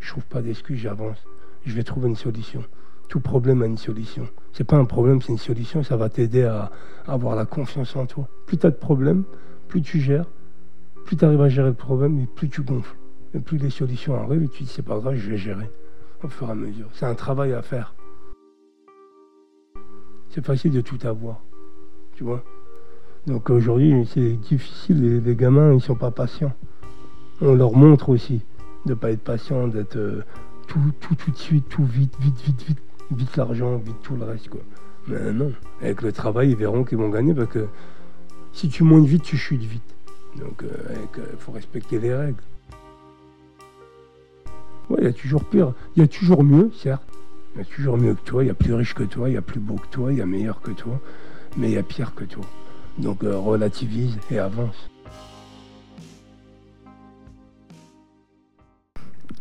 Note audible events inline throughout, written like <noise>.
je trouve pas d'excuses, j'avance. Je vais trouver une solution. Tout problème a une solution. C'est pas un problème, c'est une solution. Ça va t'aider à, avoir la confiance en toi. Plus tu as de problèmes, plus tu gères, plus tu arrives à gérer le problème, et plus tu gonfles. Et plus les solutions arrivent, et tu dis c'est pas grave, je vais gérer au fur et à mesure. C'est un travail à faire. C'est facile de tout avoir. Tu vois? Donc aujourd'hui, c'est difficile. Les, gamins, ils sont pas patients. On leur montre aussi de pas être patient, d'être euh, tout, tout, tout de suite, tout vite, vite, vite, vite, vite l'argent, vite tout le reste. Quoi. Mais non, avec le travail, ils verront qu'ils vont gagner parce que si tu montes vite, tu chutes vite. Donc il euh, euh, faut respecter les règles. Ouais, il y a toujours pire, il y a toujours mieux, certes. Il y a toujours mieux que toi, il y a plus riche que toi, il y a plus beau que toi, il y a meilleur que toi, mais il y a pire que toi. Donc relativise et avance.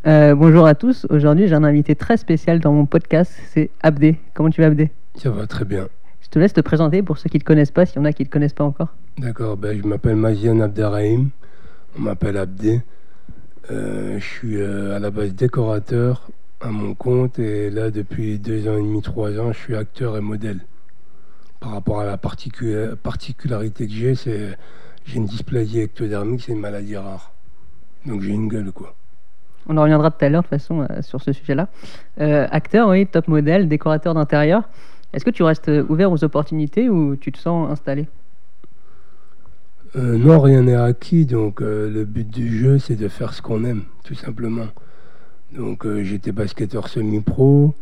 Euh, bonjour à tous. Aujourd'hui, j'ai un invité très spécial dans mon podcast. C'est Abdé. Comment tu vas, Abdé? Ça va très bien. Je te laisse te présenter pour ceux qui ne te connaissent pas, s'il y en a qui ne te connaissent pas encore. D'accord. Ben, je m'appelle Mazian Abderrahim. On m'appelle Abdé. Euh, je suis euh, à la base décorateur à mon compte et là depuis deux ans et demi, trois ans, je suis acteur et modèle. Par rapport à la particularité que j'ai, c'est j'ai une dysplasie ectodermique, c'est une maladie rare. Donc j'ai une gueule quoi. On en reviendra tout à l'heure de toute façon euh, sur ce sujet-là. acteur, oui, top modèle, décorateur d'intérieur. Est-ce que tu restes ouvert aux opportunités ou tu te sens installé? Euh, non, rien n'est acquis, donc euh, le but du jeu, c'est de faire ce qu'on aime, tout simplement. Donc euh, j'étais basketteur semi-pro,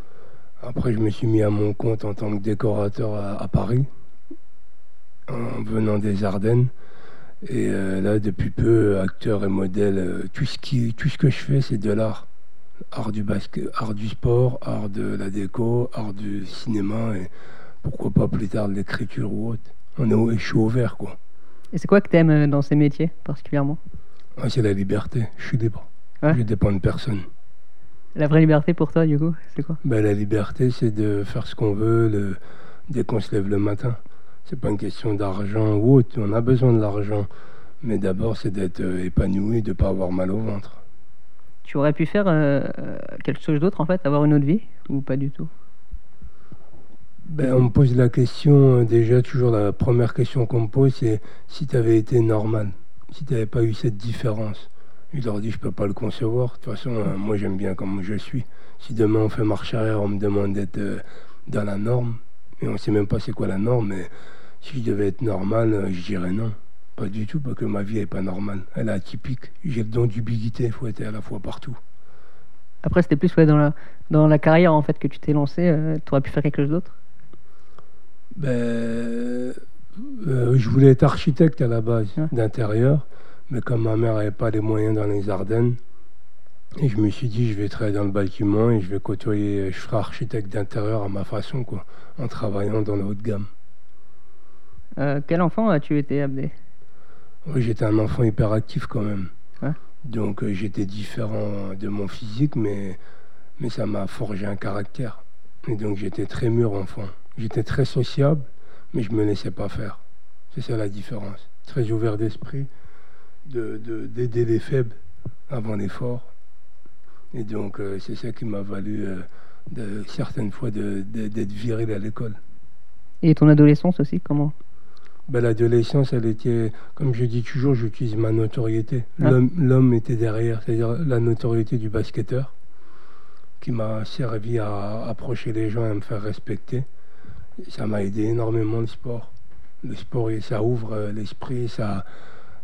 après je me suis mis à mon compte en tant que décorateur à, Paris, en venant des Ardennes. Et là, depuis peu, acteur et modèle, tout, ce qui, tout ce que je fais, c'est de l'art. Art du basket, art du sport, art de la déco, art du cinéma, et pourquoi pas plus tard de l'écriture ou autre. On est, je suis ouvert, quoi. Et c'est quoi que tu aimes euh, dans ces métiers particulièrement? Ah, C'est la liberté. Je suis libre. Je dépends de personne. La vraie liberté pour toi, du coup, c'est quoi? Ben, La liberté, c'est de faire ce qu'on veut le... dès qu'on se lève le matin. C'est pas une question d'argent ou autre. On a besoin de l'argent. Mais d'abord, c'est d'être euh, épanoui, de ne pas avoir mal au ventre. Tu aurais pu faire euh, quelque chose d'autre, en fait, avoir une autre vie Ou pas du tout? Ben, on me pose la question, euh, déjà toujours la première question qu'on me pose, c'est si tu avais été normal, si tu n'avais pas eu cette différence. Je leur dis, je peux pas le concevoir. De toute façon, euh, moi j'aime bien comme je suis. Si demain on fait marche arrière, on me demande d'être euh, dans la norme, et on ne sait même pas c'est quoi la norme, mais si je devais être normal, je dirais non. Pas du tout, parce que ma vie n'est pas normale. Elle est atypique. J'ai le don d'ubiquité, il faut être à la fois partout. Après, c'était plus dans, la, dans la carrière en fait que tu t'es lancé. tu aurais pu faire quelque chose d'autre? Ben, euh, Je voulais être architecte à la base d'intérieur, mais comme ma mère n'avait pas les moyens dans les Ardennes, et je me suis dit, je vais travailler dans le bâtiment et je vais côtoyer, je ferai architecte d'intérieur à ma façon, quoi, en travaillant dans la haute gamme. Euh, quel enfant as-tu été, Abdé oui, J'étais un enfant hyperactif quand même. Donc euh, j'étais différent de mon physique, mais, mais ça m'a forgé un caractère. Et donc j'étais très mûr enfant. J'étais très sociable, mais je ne me laissais pas faire. C'est ça la différence. Très ouvert d'esprit, d'aider de, d'aider les faibles avant les forts. Et donc, euh, c'est ça qui m'a valu de, certaines fois d'être viré à l'école. Et ton adolescence aussi, comment ben, L'adolescence, elle était, comme je dis toujours, j'utilise ma notoriété. Ah. L'homme était derrière, c'est-à-dire la notoriété du basketteur, qui m'a servi à approcher les gens et à me faire respecter ça m'a aidé énormément le sport. Le sport, ça ouvre euh, l'esprit, ça,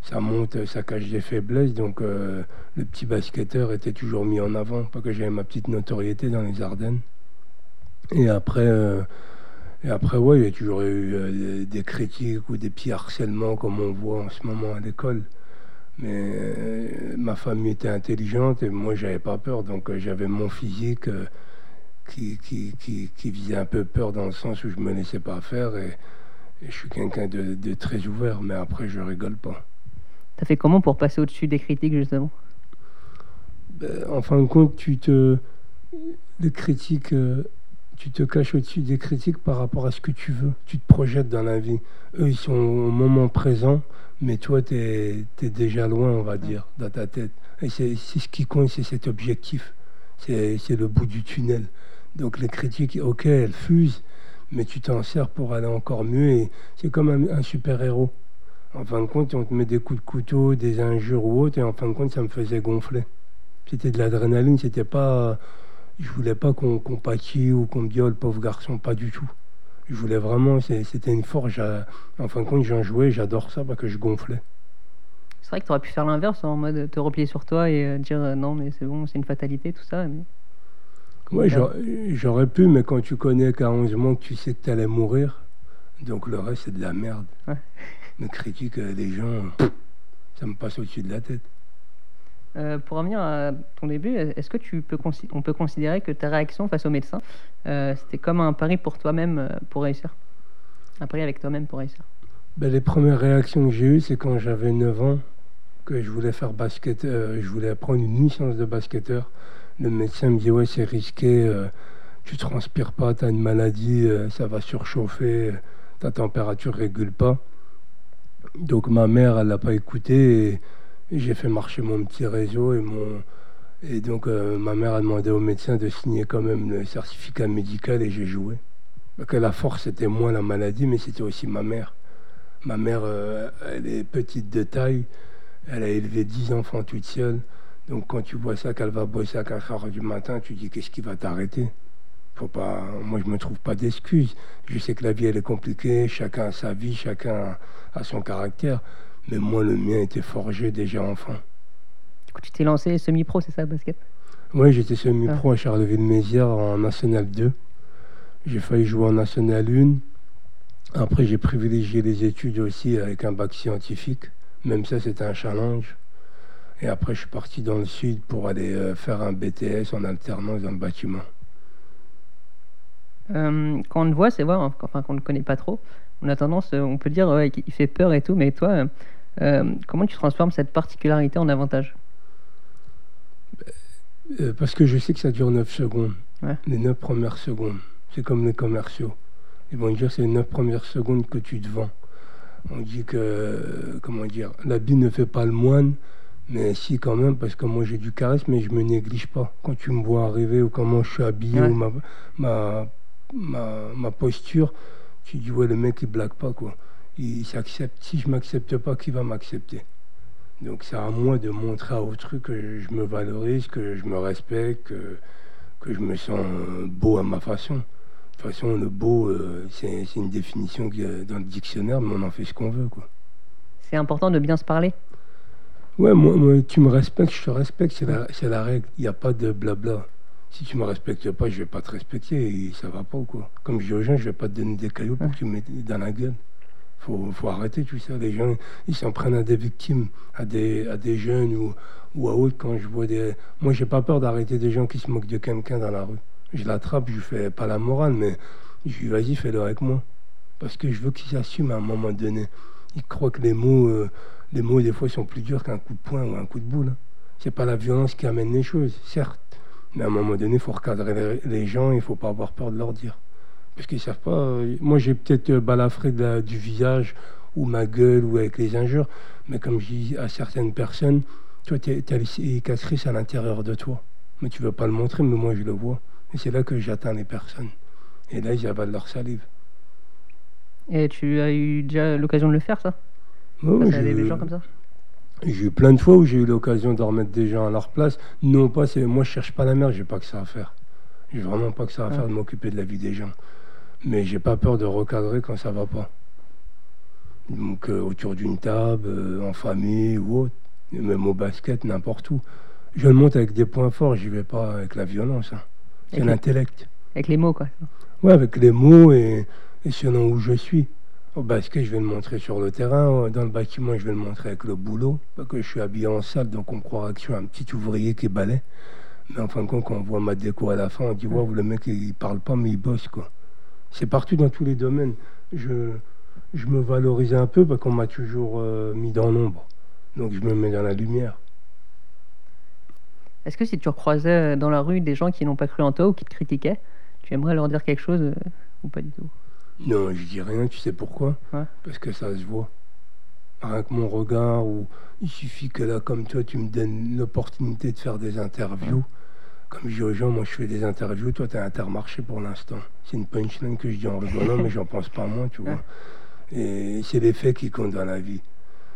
ça monte, ça cache des faiblesses. Donc euh, le petit basketteur était toujours mis en avant, pas que j'avais ma petite notoriété dans les Ardennes. Et après, euh, et après ouais, il y a toujours eu des critiques ou des petits harcèlements comme on voit en ce moment à l'école. Mais ma famille était intelligente et moi j'avais pas peur, donc j'avais mon physique qui, qui, qui, qui, faisait un peu peur dans le sens où je me laissais pas faire et, je suis quelqu'un de, de, très ouvert, mais après je rigole pas. T'as fait comment pour passer au-dessus des critiques justement? Ben, En fin de compte, tu te les critiques, euh, tu te caches au-dessus des critiques par rapport à ce que tu veux. Tu te projettes dans la vie. Eux, ils sont au moment présent, mais toi, tu es, déjà loin, on va dire, dans ta tête. Et c'est ce qui compte, c'est cet objectif C'est le bout du tunnel. Donc les critiques, ok, elles fusent, mais tu t'en sers pour aller encore mieux. C'est comme un, super-héros. En fin de compte, on te met des coups de couteau, des injures ou autre, et en fin de compte, ça me faisait gonfler. C'était de l'adrénaline, c'était pas. Je voulais pas qu'on qu ou qu'on me dise, oh, pauvre garçon, pas du tout. Je voulais vraiment, c'était une force. En fin de compte, j'en jouais, j'adore ça parce que je gonflais. C'est vrai que tu aurais pu faire l'inverse, en mode te replier sur toi et euh, dire euh, non, mais c'est bon, c'est une fatalité, tout ça. Mais... Oui, j'aurais pu, mais quand tu connais qu'à 11 mois que tu sais que tu allais mourir, donc le reste, c'est de la merde. Ouais. Me critique des gens, ça me passe au-dessus de la tête. Euh, pour revenir à ton début, est-ce que tu peux peut considérer que ta réaction face au médecin, euh, c'était comme un pari pour toi-même euh, pour réussir? Un pari avec toi-même pour réussir? Ben, Les premières réactions que j'ai eues, c'est quand j'avais 9 ans, que je voulais faire basket, je voulais prendre une licence de basketteur. Le médecin me dit Ouais, c'est risqué, tu transpires pas, tu as une maladie, ça va surchauffer, ta température régule pas. Donc ma mère, elle l'a pas écouté. J'ai fait marcher mon petit réseau et mon et donc euh, ma mère a demandé au médecin de signer quand même le certificat médical et j'ai joué. que la force c'était moins la maladie, mais c'était aussi ma mère. Ma mère, euh, elle est petite de taille, elle a élevé 10 enfants toute seule. Donc quand tu vois ça qu'elle va bosser à 4 heures du matin, tu dis qu'est-ce qui va t'arrêter? Faut pas, Moi je me trouve pas d'excuses. Je sais que la vie elle est compliquée, chacun a sa vie, chacun a son caractère. Mais moi, le mien était forgé déjà enfant. Du coup, tu t'es lancé semi-pro, c'est ça, basket? Oui, j'étais semi-pro ah. à Charleville-Mézières en National 2. J'ai failli jouer en National 1. Après, j'ai privilégié les études aussi avec un bac scientifique. Même ça, c'était un challenge. Et après, je suis parti dans le sud pour aller euh, faire un BTS en alternance dans le bâtiment. Euh, quand on le voit, c'est vrai, enfin, qu'on ne le connaît pas trop, on a tendance, euh, on peut dire ouais, qu'il fait peur et tout, mais toi, euh, comment tu transformes cette particularité en avantage? Euh, Parce que je sais que ça dure 9 secondes, les 9 premières secondes. C'est comme les commerciaux. Ils vont dire c'est les 9 premières secondes que tu te vends. On dit que, comment dire, l'habit ne fait pas le moine, mais si quand même, parce que moi j'ai du charisme, mais je me néglige pas. Quand tu me vois arriver ou comment je suis habillé ou ma, ma, ma posture, tu dis, ouais, le mec, il blague pas, quoi. Il s'accepte. Si je m'accepte pas, qui va m'accepter? Donc, c'est à moi de montrer à autrui que je me valorise, que je me respecte, que, que je me sens beau à ma façon. De toute façon, le beau, euh, c'est une définition qui est dans le dictionnaire, mais on en fait ce qu'on veut, quoi. C'est important de bien se parler? Ouais, moi, tu me respectes, je te respecte, c'est la, la, règle. Il n'y a pas de blabla si tu me respectes pas, je vais pas te respecter et ça va pas ou quoi? Comme je dis aux gens, je vais pas te donner des cailloux pour que tu me mettes dans la gueule. Faut, faut arrêter tout ça. Les gens, ils s'en prennent à des victimes, à des, jeunes ou, à autres. Quand je vois des, moi, pas peur d'arrêter des gens qui se moquent de quelqu'un dans la rue. Je l'attrape, je fais pas la morale, mais je lui vas-y, fais-le avec moi, parce que je veux qu'ils s'assument à un moment donné. Ils croient que les mots, euh, les mots des fois sont plus durs qu'un coup de poing ou un coup de boule. Hein. C'est pas la violence qui amène les choses, certes. Mais à un moment donné, il faut recadrer les gens, il ne faut pas avoir peur de leur dire. Parce qu'ils ne savent pas. Euh, moi, j'ai peut-être euh, balafré du visage ou ma gueule ou avec les injures, mais comme je dis à certaines personnes, toi, tu as les cicatrices à l'intérieur de toi. Mais tu ne veux pas le montrer, mais moi, je le vois. Et c'est là que j'atteins les personnes. Et là, ils avalent leur salive. Et tu as eu déjà l'occasion de le faire, ça? Oui, j'ai des gens comme ça? J'ai eu plein de fois où j'ai eu l'occasion de remettre des gens à leur place. Non pas, c'est moi je cherche pas la merde, j'ai pas que ça à faire. J'ai vraiment pas que ça à faire de m'occuper de la vie des gens. Mais j'ai pas peur de recadrer quand ça va pas. Donc euh, autour d'une table, euh, en famille ou autre, même au basket, n'importe où. Je le monte avec des points forts, j'y vais pas avec la violence. Hein. C'est l'intellect. Avec les mots, quoi. Ouais, avec les mots et, et selon où je suis. Au basket, je vais le montrer sur le terrain. Dans le bâtiment, je vais le montrer avec le boulot. Parce que je suis habillé en salle, donc on croira que je suis un petit ouvrier qui balaie. Mais en fin de compte, quand on voit ma déco à la fin, on dit Waouh, le mec, il parle pas, mais il bosse, quoi. C'est partout dans tous les domaines. Je, je me valorise un peu parce qu'on m'a toujours euh, mis dans l'ombre. Donc je me mets dans la lumière. Est-ce que si tu recroisais dans la rue des gens qui n'ont pas cru en toi ou qui te critiquaient, tu aimerais leur dire quelque chose euh, ou pas du tout? Non, je dis rien, tu sais pourquoi Parce que ça se voit. Rien que mon regard, ou il suffit que là, comme toi, tu me donnes l'opportunité de faire des interviews. comme je dis aux gens, moi je fais des interviews, toi tu as intermarché pour l'instant. C'est une punchline que je dis en rigolant, mais j'en pense pas moins, tu vois. Et c'est les faits qui comptent dans la vie.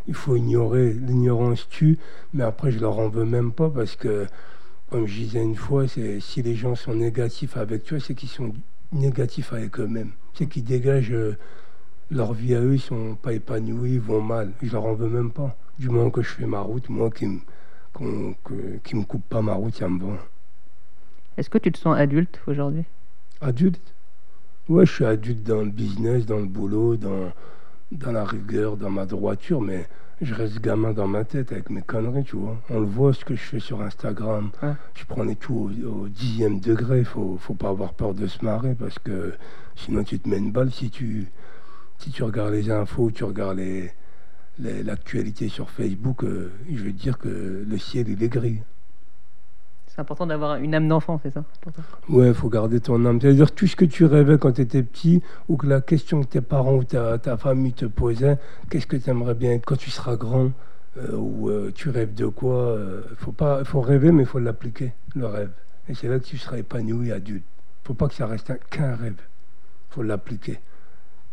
Il faut ignorer, l'ignorance tue, mais après je leur en veux même pas parce que, comme je disais une fois, c'est si les gens sont négatifs avec toi, c'est qu'ils sont négatifs avec eux-mêmes. C'est qu'ils dégagent euh, leur vie à eux, ils sont pas épanouis, ils vont mal. Je leur en veux même pas. Du moment que je fais ma route, moi qui me, qui me coupe pas ma route, ça me va. Est-ce que tu te sens adulte aujourd'hui? Adulte? Ouais, je suis adulte dans le business, dans le boulot, dans, dans la rigueur, dans ma droiture, mais je reste gamin dans ma tête avec mes conneries, tu vois. On le voit ce que je fais sur Instagram. Je prends les tout au, dixième degré. Faut, faut pas avoir peur de se marrer parce que sinon tu te mets une balle si tu, si tu regardes les infos, tu regardes l'actualité sur Facebook. Euh, je veux dire que le ciel, il est gris. C'est important d'avoir une âme d'enfant, c'est ça Ouais, il faut garder ton âme. C'est-à-dire tout ce que tu rêvais quand tu étais petit, ou que la question que tes parents ou ta, famille te posaient, qu'est-ce que tu aimerais bien quand tu seras grand, euh, ou euh, tu rêves de quoi euh, faut pas, faut rêver, mais il faut l'appliquer, le rêve. Et c'est là que tu seras épanoui adulte. Il faut pas que ça reste qu'un rêve. Il faut l'appliquer.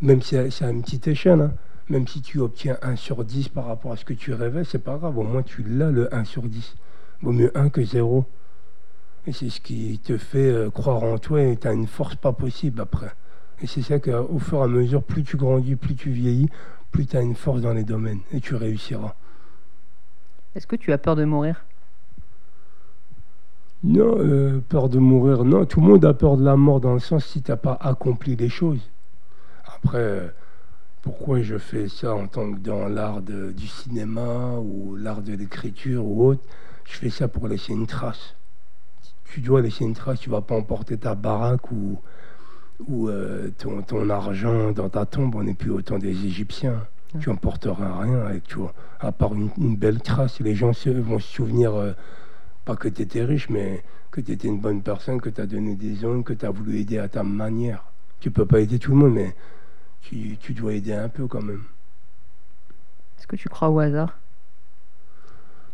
Même si c'est à une petite échelle, hein. même si tu obtiens 1 sur 10 par rapport à ce que tu rêvais, c'est pas grave. Au moins, tu l'as, le 1 sur 10. Vaut mieux 1 que 0. Et c'est ce qui te fait euh, croire en toi et tu as une force pas possible après. Et c'est ça qu'au fur et à mesure, plus tu grandis, plus tu vieillis, plus tu as une force dans les domaines et tu réussiras. Est-ce que tu as peur de mourir? Non, euh, peur de mourir, non. Tout le monde a peur de la mort dans le sens si tu n'as pas accompli les choses. Après, euh, pourquoi je fais ça en tant que dans l'art du cinéma ou l'art de l'écriture ou autre? Je fais ça pour laisser une trace tu dois laisser une trace, tu vas pas emporter ta baraque ou, ou euh, ton, argent dans ta tombe. On n'est plus autant des Égyptiens. Tu n'emporteras rien avec à part une, belle trace. Les gens vont se souvenir, euh, pas que tu étais riche, mais que tu étais une bonne personne, que tu as donné des ondes, que tu as voulu aider à ta manière. Tu peux pas aider tout le monde, mais tu, tu dois aider un peu quand même. Est-ce que tu crois au hasard?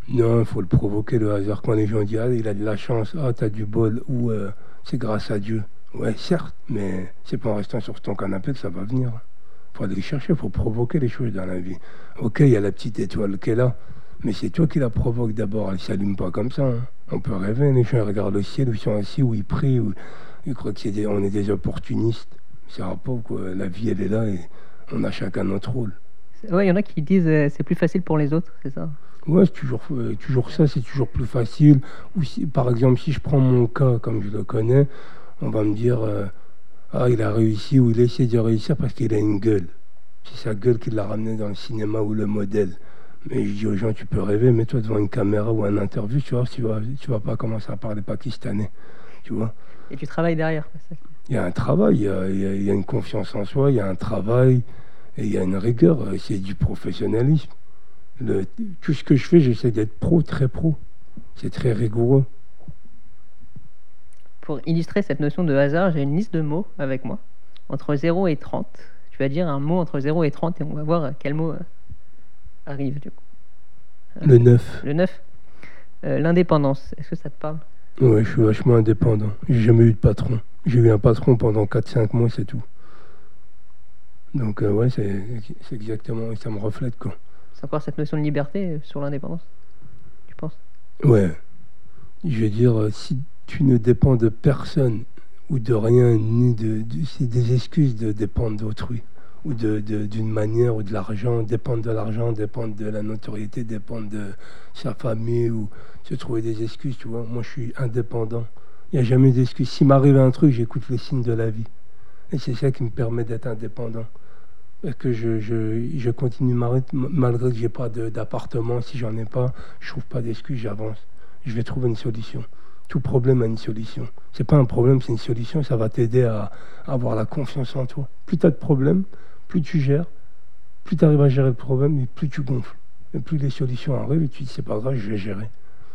Non, il faut le provoquer, le hasard. Quand les gens disent, ah, il a de la chance, ah, t'as du bol, ou euh, c'est grâce à Dieu. Ouais, certes, mais c'est pas en restant sur ton canapé que ça va venir. Il faut aller le chercher, il faut provoquer les choses dans la vie. Ok, il y a la petite étoile qui est là, mais c'est toi qui la provoque d'abord. Elle ne s'allume pas comme ça. Hein. On peut rêver, les gens regardent le ciel, où ils sont assis, où ils prient, où ils croient qu'on est des opportunistes. C'est pas quoi. La vie, elle est là et on a chacun notre rôle. Oui, il y en a qui disent euh, c'est plus facile pour les autres, c'est ça? Ouais, c'est toujours, euh, toujours ça, c'est toujours plus facile. Ou si, par exemple, si je prends mon cas, comme je le connais, on va me dire euh, Ah, il a réussi ou il essaie de réussir parce qu'il a une gueule. C'est sa gueule qui l'a ramené dans le cinéma ou le modèle. Mais je dis aux gens Tu peux rêver, mets-toi devant une caméra ou un interview, tu vois, tu vas, tu vas pas commencer à parler pakistanais. Tu vois Et tu travailles derrière. Il y a un travail, il y a, il y a une confiance en soi, il y a un travail et il y a une rigueur. C'est du professionnalisme tout ce que je fais, j'essaie d'être pro, très pro. C'est très rigoureux. Pour illustrer cette notion de hasard, j'ai une liste de mots avec moi. Entre 0 et 30. Tu vas dire un mot entre 0 et 30 et on va voir quel mot euh, arrive du coup. Le 9. Le 9. Euh, l'indépendance, est-ce que ça te parle? Oui, je suis vachement indépendant. J'ai jamais eu de patron. J'ai eu un patron pendant 4-5 mois, c'est tout. Donc, euh, ouais, c'est exactement, ça me reflète quoi. C'est encore cette notion de liberté euh, sur l'indépendance, tu penses? Ouais. Je veux dire, euh, si tu ne dépends de personne ou de rien, ni de, c'est des excuses de dépendre d'autrui ou d'une de, manière ou de l'argent, dépendre de l'argent, dépendre de la notoriété, dépendre de sa famille ou se trouver des excuses, tu vois. Moi, je suis indépendant. Il n'y a jamais d'excuses. S'il m'arrive un truc, j'écoute les signes de la vie. Et c'est ça qui me permet d'être indépendant que je, continue malgré que j'ai pas d'appartement. Si j'en ai pas, je trouve pas d'excuses, j'avance. Je vais trouver une solution. Tout problème a une solution. C'est pas un problème, c'est une solution. Ça va t'aider à, avoir la confiance en toi. Plus tu as de problèmes, plus tu gères, plus tu arrives à gérer le problème, et plus tu gonfles. Et plus les solutions arrivent, et tu dis c'est pas grave, je vais gérer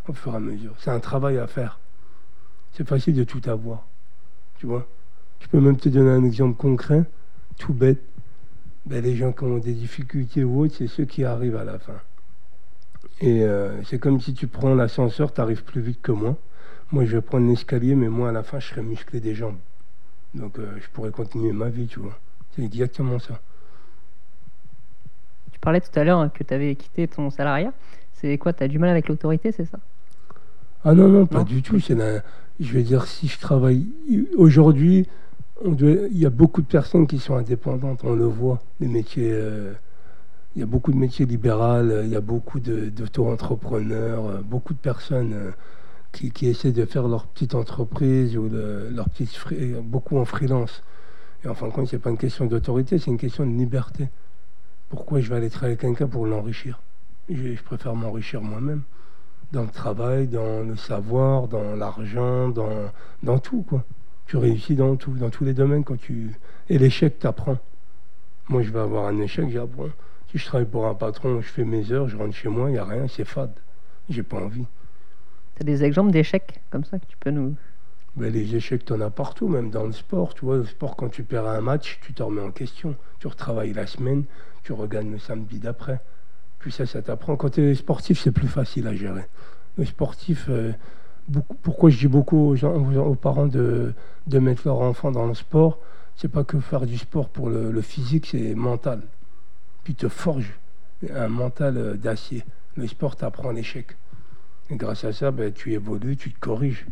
au fur et à mesure. C'est un travail à faire. C'est facile de tout avoir. Tu vois? Je peux même te donner un exemple concret, tout bête ben, les gens qui ont des difficultés ou autres, c'est ceux qui arrivent à la fin. Et euh, c'est comme si tu prends l'ascenseur, tu arrives plus vite que moi. Moi, je vais prendre l'escalier, mais moi, à la fin, je serai musclé des jambes. Donc, euh, je pourrais continuer ma vie, tu vois. C'est exactement ça. Tu parlais tout à l'heure que tu avais quitté ton salariat. C'est quoi Tu as du mal avec l'autorité, c'est ça? Ah non, non, pas du tout. C'est Je vais dire, si je travaille aujourd'hui, il y a beaucoup de personnes qui sont indépendantes, on le voit, les métiers. Euh, il y a beaucoup de métiers libéraux, il y a beaucoup d'auto-entrepreneurs, euh, beaucoup de personnes euh, qui, qui, essaient de faire leur petite entreprise ou leur petite beaucoup en freelance. Et en fin de compte, ce n'est pas une question d'autorité, c'est une question de liberté. Pourquoi je vais aller travailler avec quelqu'un pour l'enrichir? Je, je, préfère m'enrichir moi-même. Dans le travail, dans le savoir, dans l'argent, dans, dans tout. Quoi. Tu réussis dans tout, dans tous les domaines. quand tu Et l'échec t'apprend. Moi, je vais avoir un échec, j'apprends je travaille pour un patron, je fais mes heures, je rentre chez moi, il n'y a rien, c'est fade. J'ai pas envie. Tu as des exemples d'échecs comme ça que tu peux nous. Ben, les échecs, tu en as partout, même dans le sport. Tu vois, le sport, quand tu perds un match, tu te remets en question. Tu retravailles la semaine, tu regagnes le samedi d'après. Puis ça, ça t'apprend. Quand tu es sportif, c'est plus facile à gérer. Le sportif, euh, pourquoi je dis beaucoup aux, gens, aux parents de, de, mettre leur enfant dans le sport C'est pas que faire du sport pour le, le physique, c'est mental puis te forge un mental euh, d'acier. Le sport t'apprend l'échec. Et grâce à ça, ben, tu évolues, tu te corriges.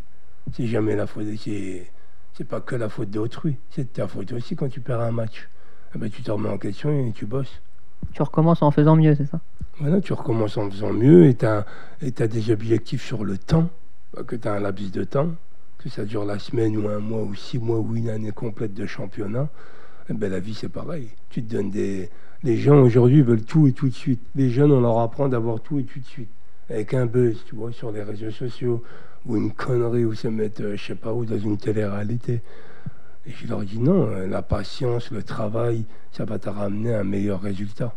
C'est jamais la faute. C'est pas que la faute d'autrui. C'est ta faute aussi quand tu perds un match. Eh ben, tu te remets en question et tu bosses. Tu recommences en faisant mieux, c'est ça? Voilà, tu recommences en faisant mieux et tu as, as, des objectifs sur le temps, que tu as un laps de temps, que ça dure la semaine ou un mois ou six mois ou une année complète de championnat. Eh ben, la vie, c'est pareil. Tu te donnes des, les gens aujourd'hui veulent tout et tout de suite. Les jeunes, on leur apprend d'avoir tout et tout de suite. Avec un buzz, tu vois, sur les réseaux sociaux, ou une connerie, ou se mettre, euh, je sais pas où, dans une télé-réalité. Et je leur dis non, euh, la patience, le travail, ça va te ramener un meilleur résultat.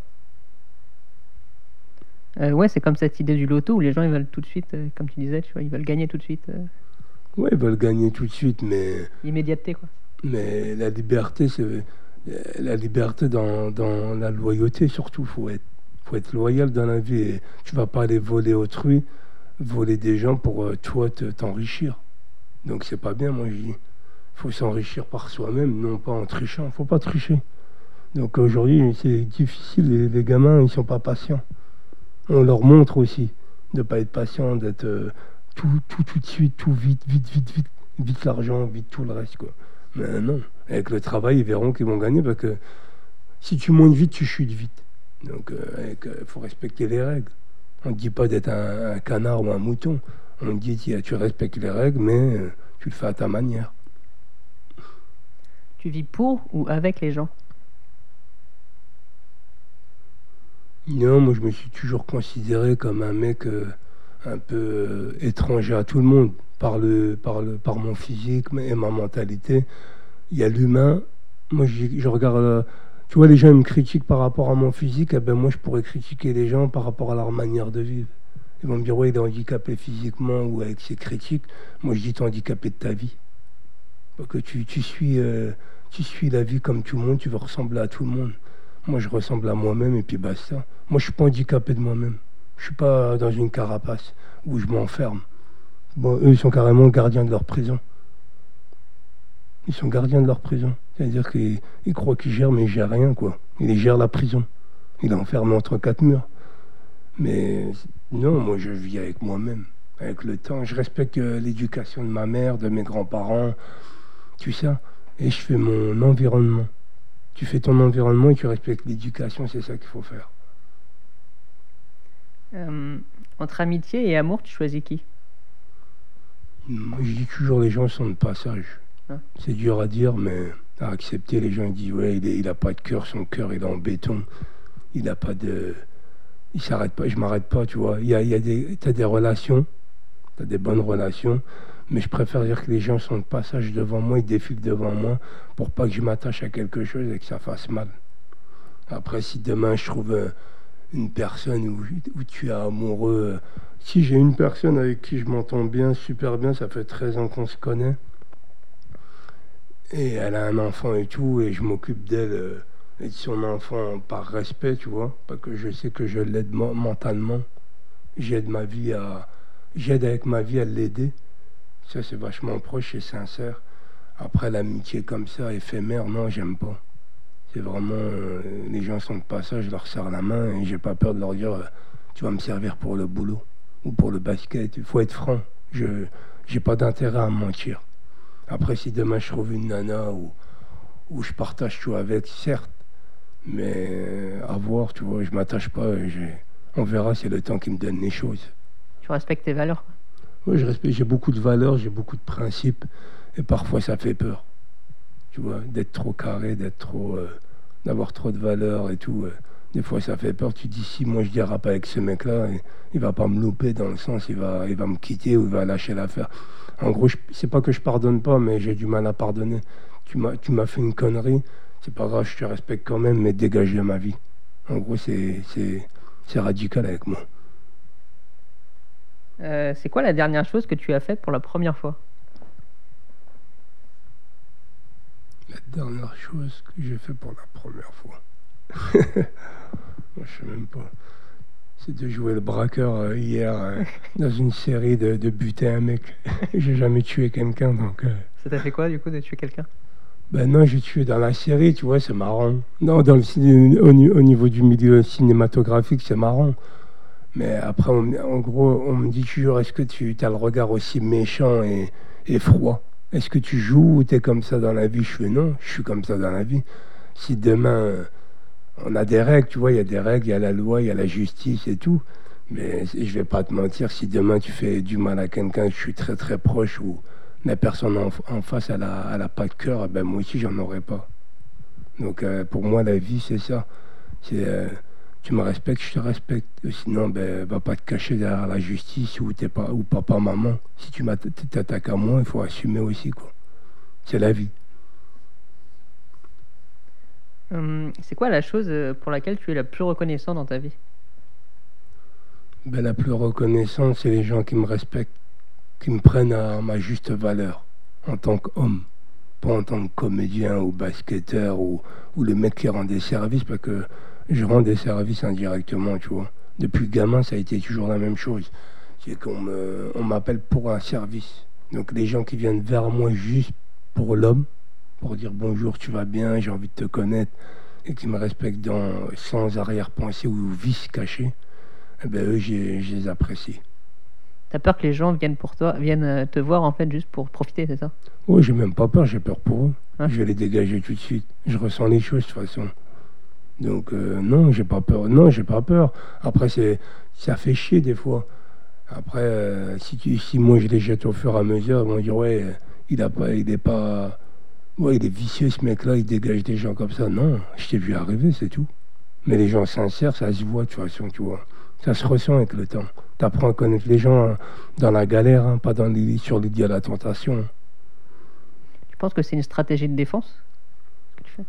Euh, ouais, c'est comme cette idée du loto où les gens ils veulent tout de suite, comme tu disais, tu vois, ils veulent gagner tout de suite. Oui, ils veulent gagner tout de suite, mais. Immédiateté, quoi. Mais la liberté, c'est la liberté dans, la loyauté surtout. Il faut être, faut être loyal dans la vie. Et tu vas pas aller voler autrui, voler des gens pour euh, toi t'enrichir. Donc c'est pas bien, moi je dis. Il faut s'enrichir par soi-même, non pas en trichant. Il faut pas tricher. Donc aujourd'hui, c'est difficile. Les, gamins, ils sont pas patients. On leur montre aussi de pas être patient, d'être euh, tout, tout, tout de suite, tout vite, vite, vite, vite, vite l'argent, vite tout le reste. Quoi. Mais non. Avec le travail, ils verront qu'ils vont gagner parce que si tu montes vite, tu chutes vite. Donc euh, il faut respecter les règles. On ne dit pas d'être un, canard ou un mouton. On dit tu respectes les règles, mais euh, tu le fais à ta manière. Tu vis pour ou avec les gens? Non, moi je me suis toujours considéré comme un mec euh, un peu étranger à tout le monde par, le, par, le, par mon physique et ma mentalité il y a l'humain. Moi, je, regarde. Euh, tu vois, les gens ils me critiquent par rapport à mon physique. Eh ben, moi, je pourrais critiquer les gens par rapport à leur manière de vivre. Ils vont me dire, ouais, il est handicapé physiquement ou avec ses critiques. Moi, je dis, tu es handicapé de ta vie. Parce que tu, tu, suis, euh, tu suis la vie comme tout le monde, tu veux ressembler à tout le monde. Moi, je ressemble à moi-même et puis basta. Moi, je suis pas handicapé de moi-même. Je suis pas dans une carapace où je m'enferme. Bon, eux, ils sont carrément gardiens de leur prison. Ils sont gardiens de leur prison. C'est-à-dire qu'ils croient qu'ils gèrent, mais ils gèrent rien, quoi. Ils gèrent la prison. Il est enfermé entre quatre murs. Mais non, moi je vis avec moi-même, avec le temps. Je respecte euh, l'éducation de ma mère, de mes grands-parents, tout ça. Et je fais mon environnement. Tu fais ton environnement et tu respectes l'éducation, c'est ça qu'il faut faire. Euh, entre amitié et amour, tu choisis qui? Moi, je dis toujours les gens sont de passage. C'est dur à dire, mais à accepter. Les gens ils disent ouais, il n'a pas de cœur, son cœur il est en béton. Il n'a pas de. Il s'arrête pas, je m'arrête pas, tu vois. Il y a, il y a des, as des relations, tu as des bonnes relations, mais je préfère dire que les gens sont de passage devant moi, ils défilent devant moi pour pas que je m'attache à quelque chose et que ça fasse mal. Après, si demain je trouve euh, une personne où, où tu es amoureux, euh, si j'ai une personne avec qui je m'entends bien, super bien, ça fait 13 ans qu'on se connaît et elle a un enfant et tout, et je m'occupe d'elle euh, et de son enfant par respect, tu vois, parce que je sais que je l'aide mentalement j'aide ma vie à. J'aide avec ma vie à l'aider. Ça, c'est vachement proche et sincère. Après, l'amitié comme ça, éphémère, non, j'aime pas. C'est vraiment. euh, les gens sont de passage, je leur serre la main et j'ai pas peur de leur dire euh, tu vas me servir pour le boulot ou pour le basket. Il faut être franc. Je j'ai pas d'intérêt à mentir. Après, si demain je trouve une nana où, où je partage tout avec, certes, mais euh, à voir, tu vois, je m'attache pas. On verra, c'est le temps qui me donne les choses. Tu respectes tes valeurs. Oui, je respecte, j'ai beaucoup de valeurs, j'ai beaucoup de principes, et parfois ça fait peur. Tu vois, d'être trop carré, d'être trop. euh, d'avoir trop de valeurs et tout. euh, des fois ça fait peur, tu dis si moi je dérape avec ce mec-là, il- il va pas me louper dans le sens, il va, me quitter ou il va lâcher l'affaire. En gros, c'est pas que je pardonne pas, mais j'ai du mal à pardonner. Tu m'as, fait une connerie, c'est pas grave, je te respecte quand même, mais dégage de ma vie. En gros, c'est, c'est radical avec moi. Euh, c'est quoi la dernière chose que tu as faite pour la première fois? La dernière chose que j'ai fait pour la première fois. <laughs> Moi, je sais même pas. C'est de jouer le braqueur euh, hier euh, <laughs> dans une série de, de buter un mec. <laughs> j'ai jamais tué quelqu'un donc. Ça t'a fait quoi du coup de tuer quelqu'un? Ben non, j'ai tué dans la série, tu vois, c'est marrant. Non, dans le, ciné- au, au niveau du milieu cinématographique, c'est marrant. Mais après, en gros, on me dit toujours, est-ce que tu as le regard aussi méchant et, froid? Est-ce que tu joues ou tu es comme ça dans la vie? Je fais non, je suis comme ça dans la vie. Si demain, on a des règles, tu vois, il y a des règles, il y a la loi, il y a la justice et tout. Mais je vais pas te mentir, si demain tu fais du mal à quelqu'un, je suis très très proche ou la personne en, en face, elle a, elle a pas de cœur, eh ben moi aussi j'en aurais pas. Donc euh, pour moi la vie c'est ça. C'est euh, tu me respectes, je te respecte. Sinon ben va pas te cacher derrière la justice ou t'es pas ou papa maman. Si tu t'attaques à moi, il faut assumer aussi quoi. C'est la vie. Hum, C'est quoi la chose euh, pour laquelle tu es la plus reconnaissant dans ta vie? Ben, la plus reconnaissante, c'est les gens qui me respectent, qui me prennent à ma juste valeur en tant qu'homme, pas en tant que comédien ou basketteur ou, ou le mec qui rend des services, parce que je rends des services indirectement, tu vois. Depuis gamin, ça a été toujours la même chose. C'est qu'on me, on m'appelle pour un service. Donc les gens qui viennent vers moi juste pour l'homme, pour dire bonjour, tu vas bien, j'ai envie de te connaître, et qui me respectent dans, sans arrière-pensée ou vice caché, eh ben, eux, je les apprécie. T'as peur que les gens viennent pour toi, viennent euh, te voir en fait juste pour profiter, c'est ça? Oh, j'ai même pas peur, j'ai peur pour eux. Hein? Je vais les dégager tout de suite. Je ressens les choses de toute façon. Donc euh, non, j'ai pas peur. Non, j'ai pas peur. Après, c'est ça fait chier des fois. Après, euh, si, tu, moi je les jette au fur et à mesure, ils vont dire ouais, euh, il a pas, il est pas, ouais, il est vicieux ce mec-là, il dégage des gens comme ça. Non, je t'ai vu arriver, c'est tout. Mais les gens sincères, ça se voit de toute façon, tu vois. Ça se ressent avec le temps. T'apprends à connaître les gens hein, dans la galère, hein, pas dans les, sur les à la tentation. Tu penses que c'est une stratégie de défense ce que tu fais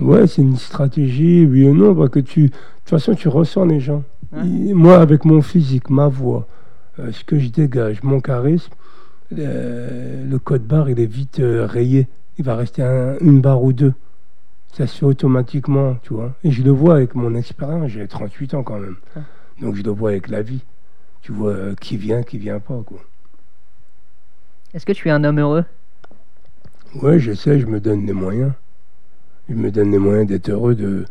Ouais, c'est une stratégie, oui ou non, parce que tu, de toute façon, tu ressens les gens. Et moi, avec mon physique, ma voix, euh, ce que je dégage, mon charisme, le, le code barre, il est vite euh, rayé. Il va rester un- une barre ou deux. Ça se fait automatiquement, tu vois. Et je le vois avec mon expérience, j'ai 38 ans quand même. Donc je le vois avec la vie. Tu vois euh, qui vient, qui vient pas, quoi. Est-ce que tu es un homme heureux? Ouais, je sais, je me donne les moyens. Je me donne les moyens d'être heureux. De,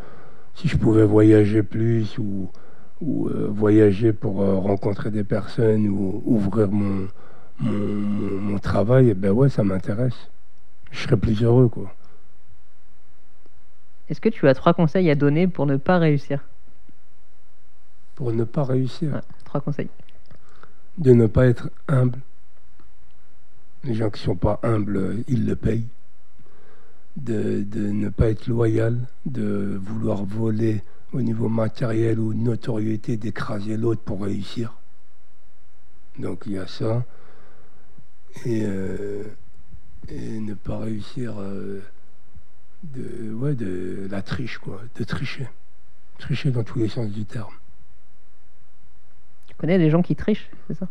si je pouvais voyager plus ou, ou euh, voyager pour euh, rencontrer des personnes ou ouvrir mon, mon, mon- mon travail, eh ben ouais, ça m'intéresse. Je serais plus heureux, quoi. Est-ce que tu as trois conseils à donner pour ne pas réussir? Pour ne pas réussir, Ouais, Trois conseils. de ne pas être humble. Les gens qui sont pas humbles, euh, ils le payent. De, ne pas être loyal, de vouloir voler au niveau matériel ou notoriété, d'écraser l'autre pour réussir. Donc il y a ça. Et, euh, ne pas réussir euh, de, ouais, de la triche, quoi, de tricher. Tricher dans tous les sens du terme. Tu connais des gens qui trichent, c'est ça?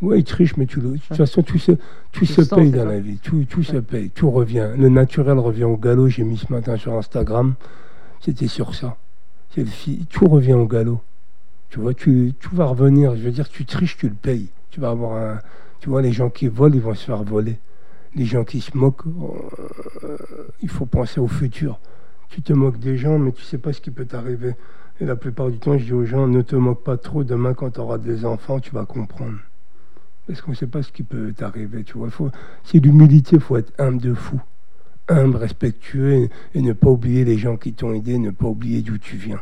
Oui, il triche, mais tu le- de toute façon, tout se, tout se sens, paye dans la vie. Tout, tout se Ouais. paye. Tout revient. Le naturel revient au galop. J'ai mis ce matin sur Instagram. C'était sur ça. C'est le fi- Tout revient au galop. Tu vois, tu, tu vas revenir. Je veux dire, tu triches, tu le payes. Tu vas avoir un. Tu vois, les gens qui volent, ils vont se faire voler. Les gens qui se moquent, euh, il faut penser au futur. Tu te moques des gens, mais tu sais pas ce qui peut t'arriver. Et la plupart du temps, je dis aux gens, ne te moque pas trop. Demain, quand tu auras des enfants, tu vas comprendre. Parce qu'on ne sait pas ce qui peut t'arriver, tu vois. C'est l'humilité, il faut être humble de fou. Humble, respectueux, et, ne pas oublier les gens qui t'ont aidé, ne pas oublier d'où tu viens.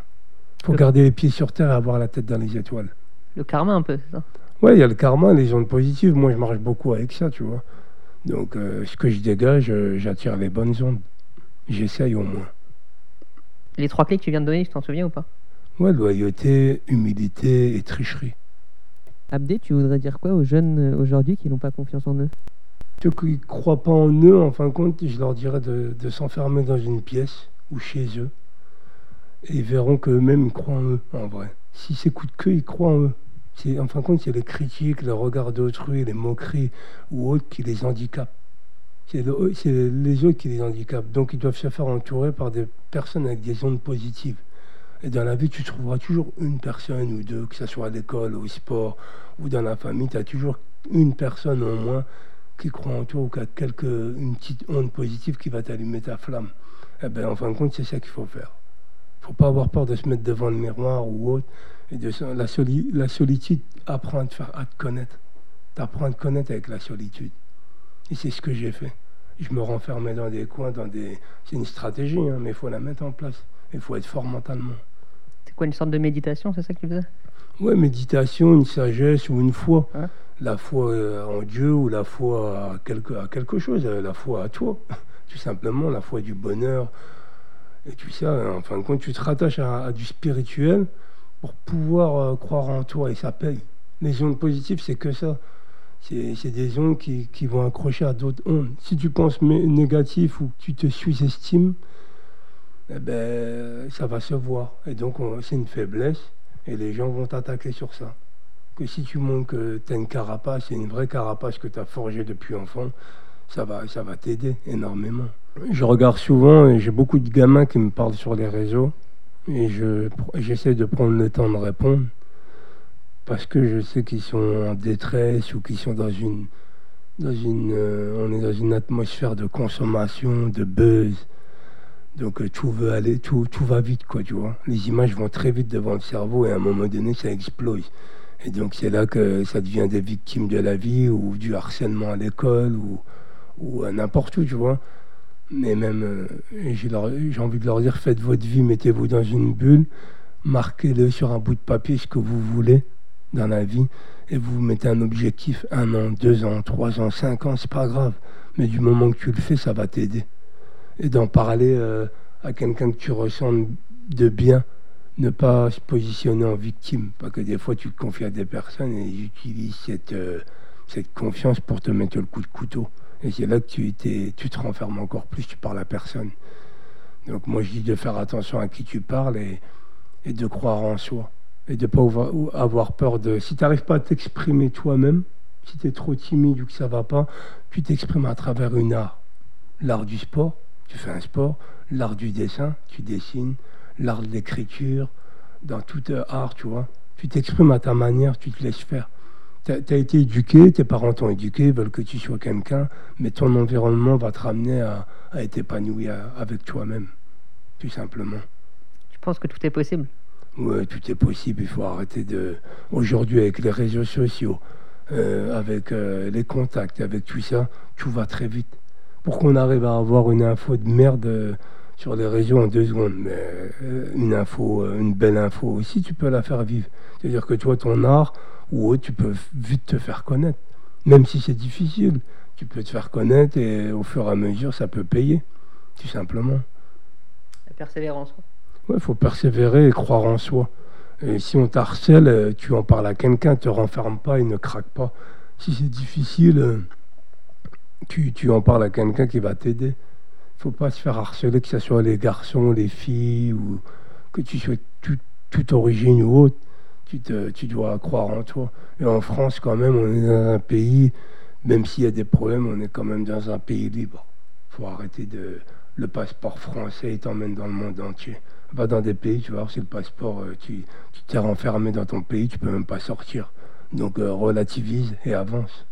Il faut garder les pieds sur terre et avoir la tête dans les étoiles. Le karma un peu, c'est ça? Ouais, il y a le karma, les ondes positives. Moi, je marche beaucoup avec ça, tu vois. Donc, euh, ce que je dégage, euh, j'attire les bonnes ondes. J'essaye au moins. Les trois clés que tu viens de donner, tu t'en souviens ou pas? Ouais, loyauté, humilité et tricherie. Abdé, tu voudrais dire quoi aux jeunes euh, aujourd'hui qui n'ont pas confiance en eux? Ceux qui ne croient pas en eux, en fin de compte, je leur dirais de, s'enfermer dans une pièce ou chez eux. Et ils verront qu'eux-mêmes croient en eux, en vrai. S'ils s'écoutent que, ils croient en eux. En fin de compte, c'est les critiques, le regard d'autrui, les moqueries ou autres qui les handicapent. C'est les autres qui les handicapent. Donc ils doivent se faire entourer par des personnes avec des ondes positives. Et dans la vie, tu trouveras toujours une personne ou deux, que ce soit à l'école, au sport ou dans la famille, tu as toujours une personne au moins qui croit en toi ou qui a une petite onde positive qui va t'allumer ta flamme. Eh bien, en fin de compte, c'est ça qu'il faut faire. Il ne faut pas avoir peur de se mettre devant le miroir ou autre. Et de, la, solitude apprend à te, faire, à te connaître. Tu apprends à te connaître avec la solitude. Et c'est ce que j'ai fait. Je me renfermais dans des coins, dans des. C'est une stratégie, hein, mais il faut la mettre en place. Il faut être fort mentalement. C'est quoi une sorte de méditation, c'est ça que tu faisais? Oui, méditation, une sagesse ou une foi. la foi euh, en Dieu ou la foi à quelque, à quelque chose, euh, la foi à toi, <laughs> tout simplement, la foi du bonheur. Et tu sais, en fin de compte, tu te rattaches à, du spirituel pour pouvoir euh, croire en toi et ça paye. Les ondes positives, c'est que ça. C'est des ondes qui, qui, vont accrocher à d'autres ondes. Si tu penses négatif ou que tu te sous-estimes, eh ben, ça va se voir. Et donc, c'est une faiblesse et les gens vont t'attaquer sur ça. Que si tu montres que tu as une carapace, une vraie carapace que tu as forgée depuis enfant, ça va, ça va t'aider énormément. Je regarde souvent et j'ai beaucoup de gamins qui me parlent sur les réseaux et j'essaie de prendre le temps de répondre parce que je sais qu'ils sont en détresse ou qu'ils sont dans une, dans une, euh, on est dans une atmosphère de consommation, de buzz, donc euh, tout veut aller, tout, va vite, quoi, tu vois. Les images vont très vite devant le cerveau et à un moment donné, ça explose. Et donc c'est là que ça devient des victimes de la vie ou du harcèlement à l'école ou, ou n'importe où, tu vois. Mais même, euh, j'ai envie de leur dire, faites votre vie, mettez-vous dans une bulle, marquez-le sur un bout de papier ce que vous voulez dans la vie, et vous mettez un objectif, un an, deux ans, trois ans, cinq ans, c'est pas grave. Mais du moment que tu le fais, ça va t'aider et d'en parler euh, à quelqu'un que tu ressens de bien, ne pas se positionner en victime. Parce que des fois, tu te confies à des personnes et ils utilisent cette, euh, cette confiance pour te mettre le coup de couteau. Et c'est là que tu, tu te renfermes encore plus, tu parles à personne. Donc moi, je dis de faire attention à qui tu parles et, et de croire en soi. Et de ne pas avoir peur de... Si tu n'arrives pas à t'exprimer toi-même, si tu es trop timide ou que ça ne va pas, tu t'exprimes à travers une art. L'art du sport, tu fais un sport, l'art du dessin, tu dessines, l'art de l'écriture, dans tout art, tu vois. Tu t'exprimes à ta manière, tu te laisses faire. Tu as, été éduqué, tes parents t'ont éduqué, veulent que tu sois quelqu'un, mais ton environnement va te ramener à, être épanoui avec toi-même, tout simplement. Tu penses que tout est possible? Oui, tout est possible. Il faut arrêter de. Aujourd'hui, avec les réseaux sociaux, euh, avec euh, les contacts, avec tout ça, tout va très vite pour qu'on arrive à avoir une info de merde euh, sur les réseaux en deux secondes. Mais euh, une info, euh, une belle info aussi, tu peux la faire vivre. C'est-à-dire que toi, ton art ou autre, tu peux vite te faire connaître. Même si c'est difficile, tu peux te faire connaître et au fur et à mesure, ça peut payer, tout simplement. La persévérance. Oui, il faut persévérer et croire en soi. Et si on t'harcèle, tu en parles à quelqu'un, ne te renferme pas et ne craque pas. Si c'est difficile, tu, en parles à quelqu'un qui va t'aider. Il faut pas se faire harceler, que ce soit les garçons, les filles, ou que tu sois toute origine ou autre. Tu, dois croire en toi. Et en France, quand même, on est dans un pays, même s'il y a des problèmes, on est quand même dans un pays libre. Il faut arrêter de, le passeport français, t'emmène dans le monde entier. Va dans des pays, tu vas voir si le passeport, euh, tu tu t'es renfermé dans ton pays, tu peux même pas sortir. Donc euh, relativise et avance.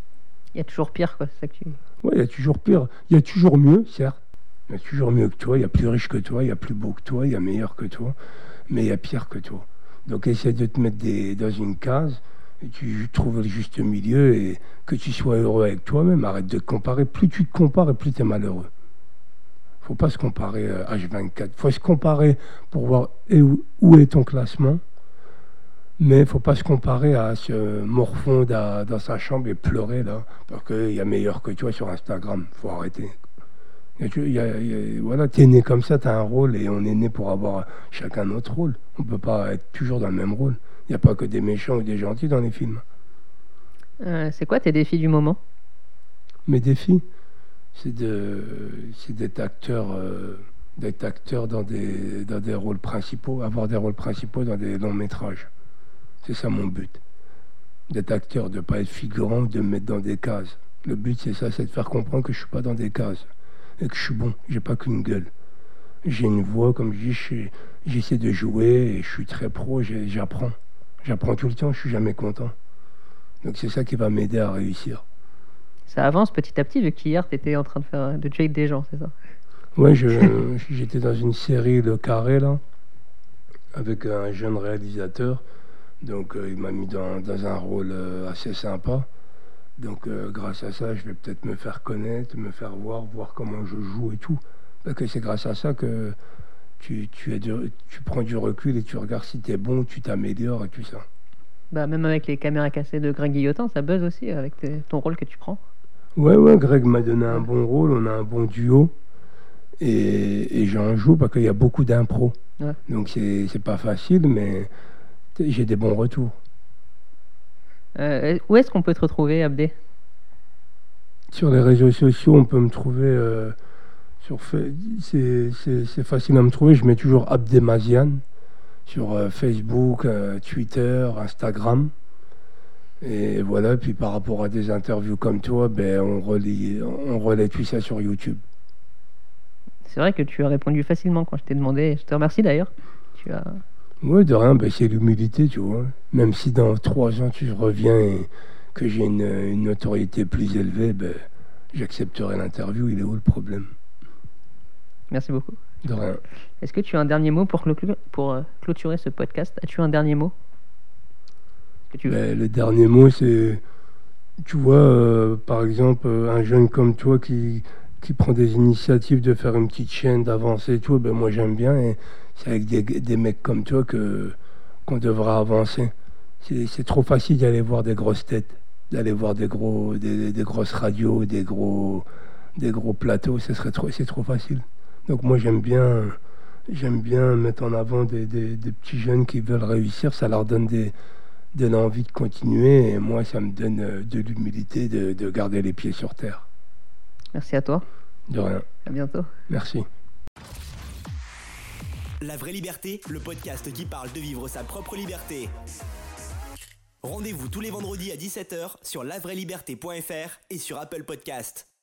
Il y a toujours pire, quoi. C'est ça que tu... Oui, il y a toujours pire. Il y a toujours mieux, certes. Il y a toujours mieux que toi, il y a plus riche que toi, il y a plus beau que toi, il y a meilleur que toi, mais il y a pire que toi. Donc essaie de te mettre dans une case, et tu trouves le juste milieu et que tu sois heureux avec toi-même. Arrête de te comparer. Plus tu te compares, et plus tu es malheureux. faut pas se comparer euh, H24. faut se comparer pour voir où est ton classement. Mais il faut pas se comparer à ce morfond dans, sa chambre et pleurer là, parce qu'il y a meilleur que toi sur Instagram. faut arrêter. Il y a tu- il y a- il y a- voilà, tu es né comme ça, tu as un rôle et on est né pour avoir chacun notre rôle. On ne peut pas être toujours dans le même rôle. Il n'y a pas que des méchants ou des gentils dans les films. Euh, c'est quoi tes défis du moment? Mes défis, c'est de, c'est d'être acteur, euh, d'être acteur dans des, dans des rôles principaux, avoir des rôles principaux dans des longs métrages. C'est ça mon but. D'être acteur, de ne pas être figurant, de me mettre dans des cases. Le but, c'est ça, c'est de faire comprendre que je suis pas dans des cases et que je suis bon. J'ai pas qu'une gueule. J'ai une voix, comme je dis, j'essaie de jouer et je suis très pro. J'apprends, j'apprends tout le temps. Je suis jamais content. Donc c'est ça qui va m'aider à réussir. Ça avance petit à petit, vu qu'hier, tu étais en train de faire de jade des gens, c'est ça? Je- <laughs> j'étais dans une série Le Carré, là, avec un jeune réalisateur. Donc, euh, il m'a mis dans, dans un rôle euh, assez sympa. Donc, euh, grâce à ça, je vais peut-être me faire connaître, me faire voir, voir comment je joue et tout. Parce que c'est grâce à ça que tu, tu, es du- tu prends du recul et tu regardes si tu es bon, tu t'améliores et tout ça. Bah, même avec les caméras cassées de Greg Guillotin, ça buzz aussi avec tes- ton rôle que tu prends. Ouais, ouais, Greg m'a donné un bon rôle, on a un bon duo. Et, et j'en joue parce qu'il y a beaucoup d'impro. Ouais. Donc c'est pas facile, mais j'ai des bons retours. Euh, où est-ce qu'on peut te retrouver, Abdé? Sur les réseaux sociaux, on peut me trouver. euh, sur c'est facile à me trouver. Je mets toujours Abdemazian sur euh, Facebook, euh, Twitter, Instagram. Et voilà, puis par rapport à des interviews comme toi, ben, on, relie, on relaie tout ça sur YouTube. C'est vrai que tu as répondu facilement quand je t'ai demandé. Je te remercie d'ailleurs. Tu as... Oui, de rien, ben, c'est l'humilité, tu vois. Même si dans trois ans tu reviens et que j'ai une, une notoriété plus élevée, ben, j'accepterai l'interview. Il est où le problème? Merci beaucoup. De rien. Est-ce que tu as un dernier mot pour, clôturer- pour euh, clôturer ce podcast? As-tu un dernier mot? Que tu veux? Ben, le dernier mot, c'est, tu vois, euh, par exemple, un jeune comme toi qui, qui prend des initiatives de faire une petite chaîne, d'avancer et tout, ben, moi j'aime bien. Et c'est avec des, des mecs comme toi que, qu'on devra avancer. C'est, trop facile d'aller voir des grosses têtes, d'aller voir des, gros, des, des grosses radios, des gros, des gros plateaux. Ce serait trop, c'est trop facile. Donc moi j'aime bien, j'aime bien mettre en avant des, des- des petits jeunes qui veulent réussir. Ça leur donne des, de l'envie de continuer et moi ça me donne euh, de l'humilité de, de garder les pieds sur terre. Merci à toi. De rien. À bientôt. Merci. La vraie liberté, le podcast qui parle de vivre sa propre liberté. Rendez-vous tous les vendredis à 17h sur lavrailiberté.fr et sur Apple Podcast.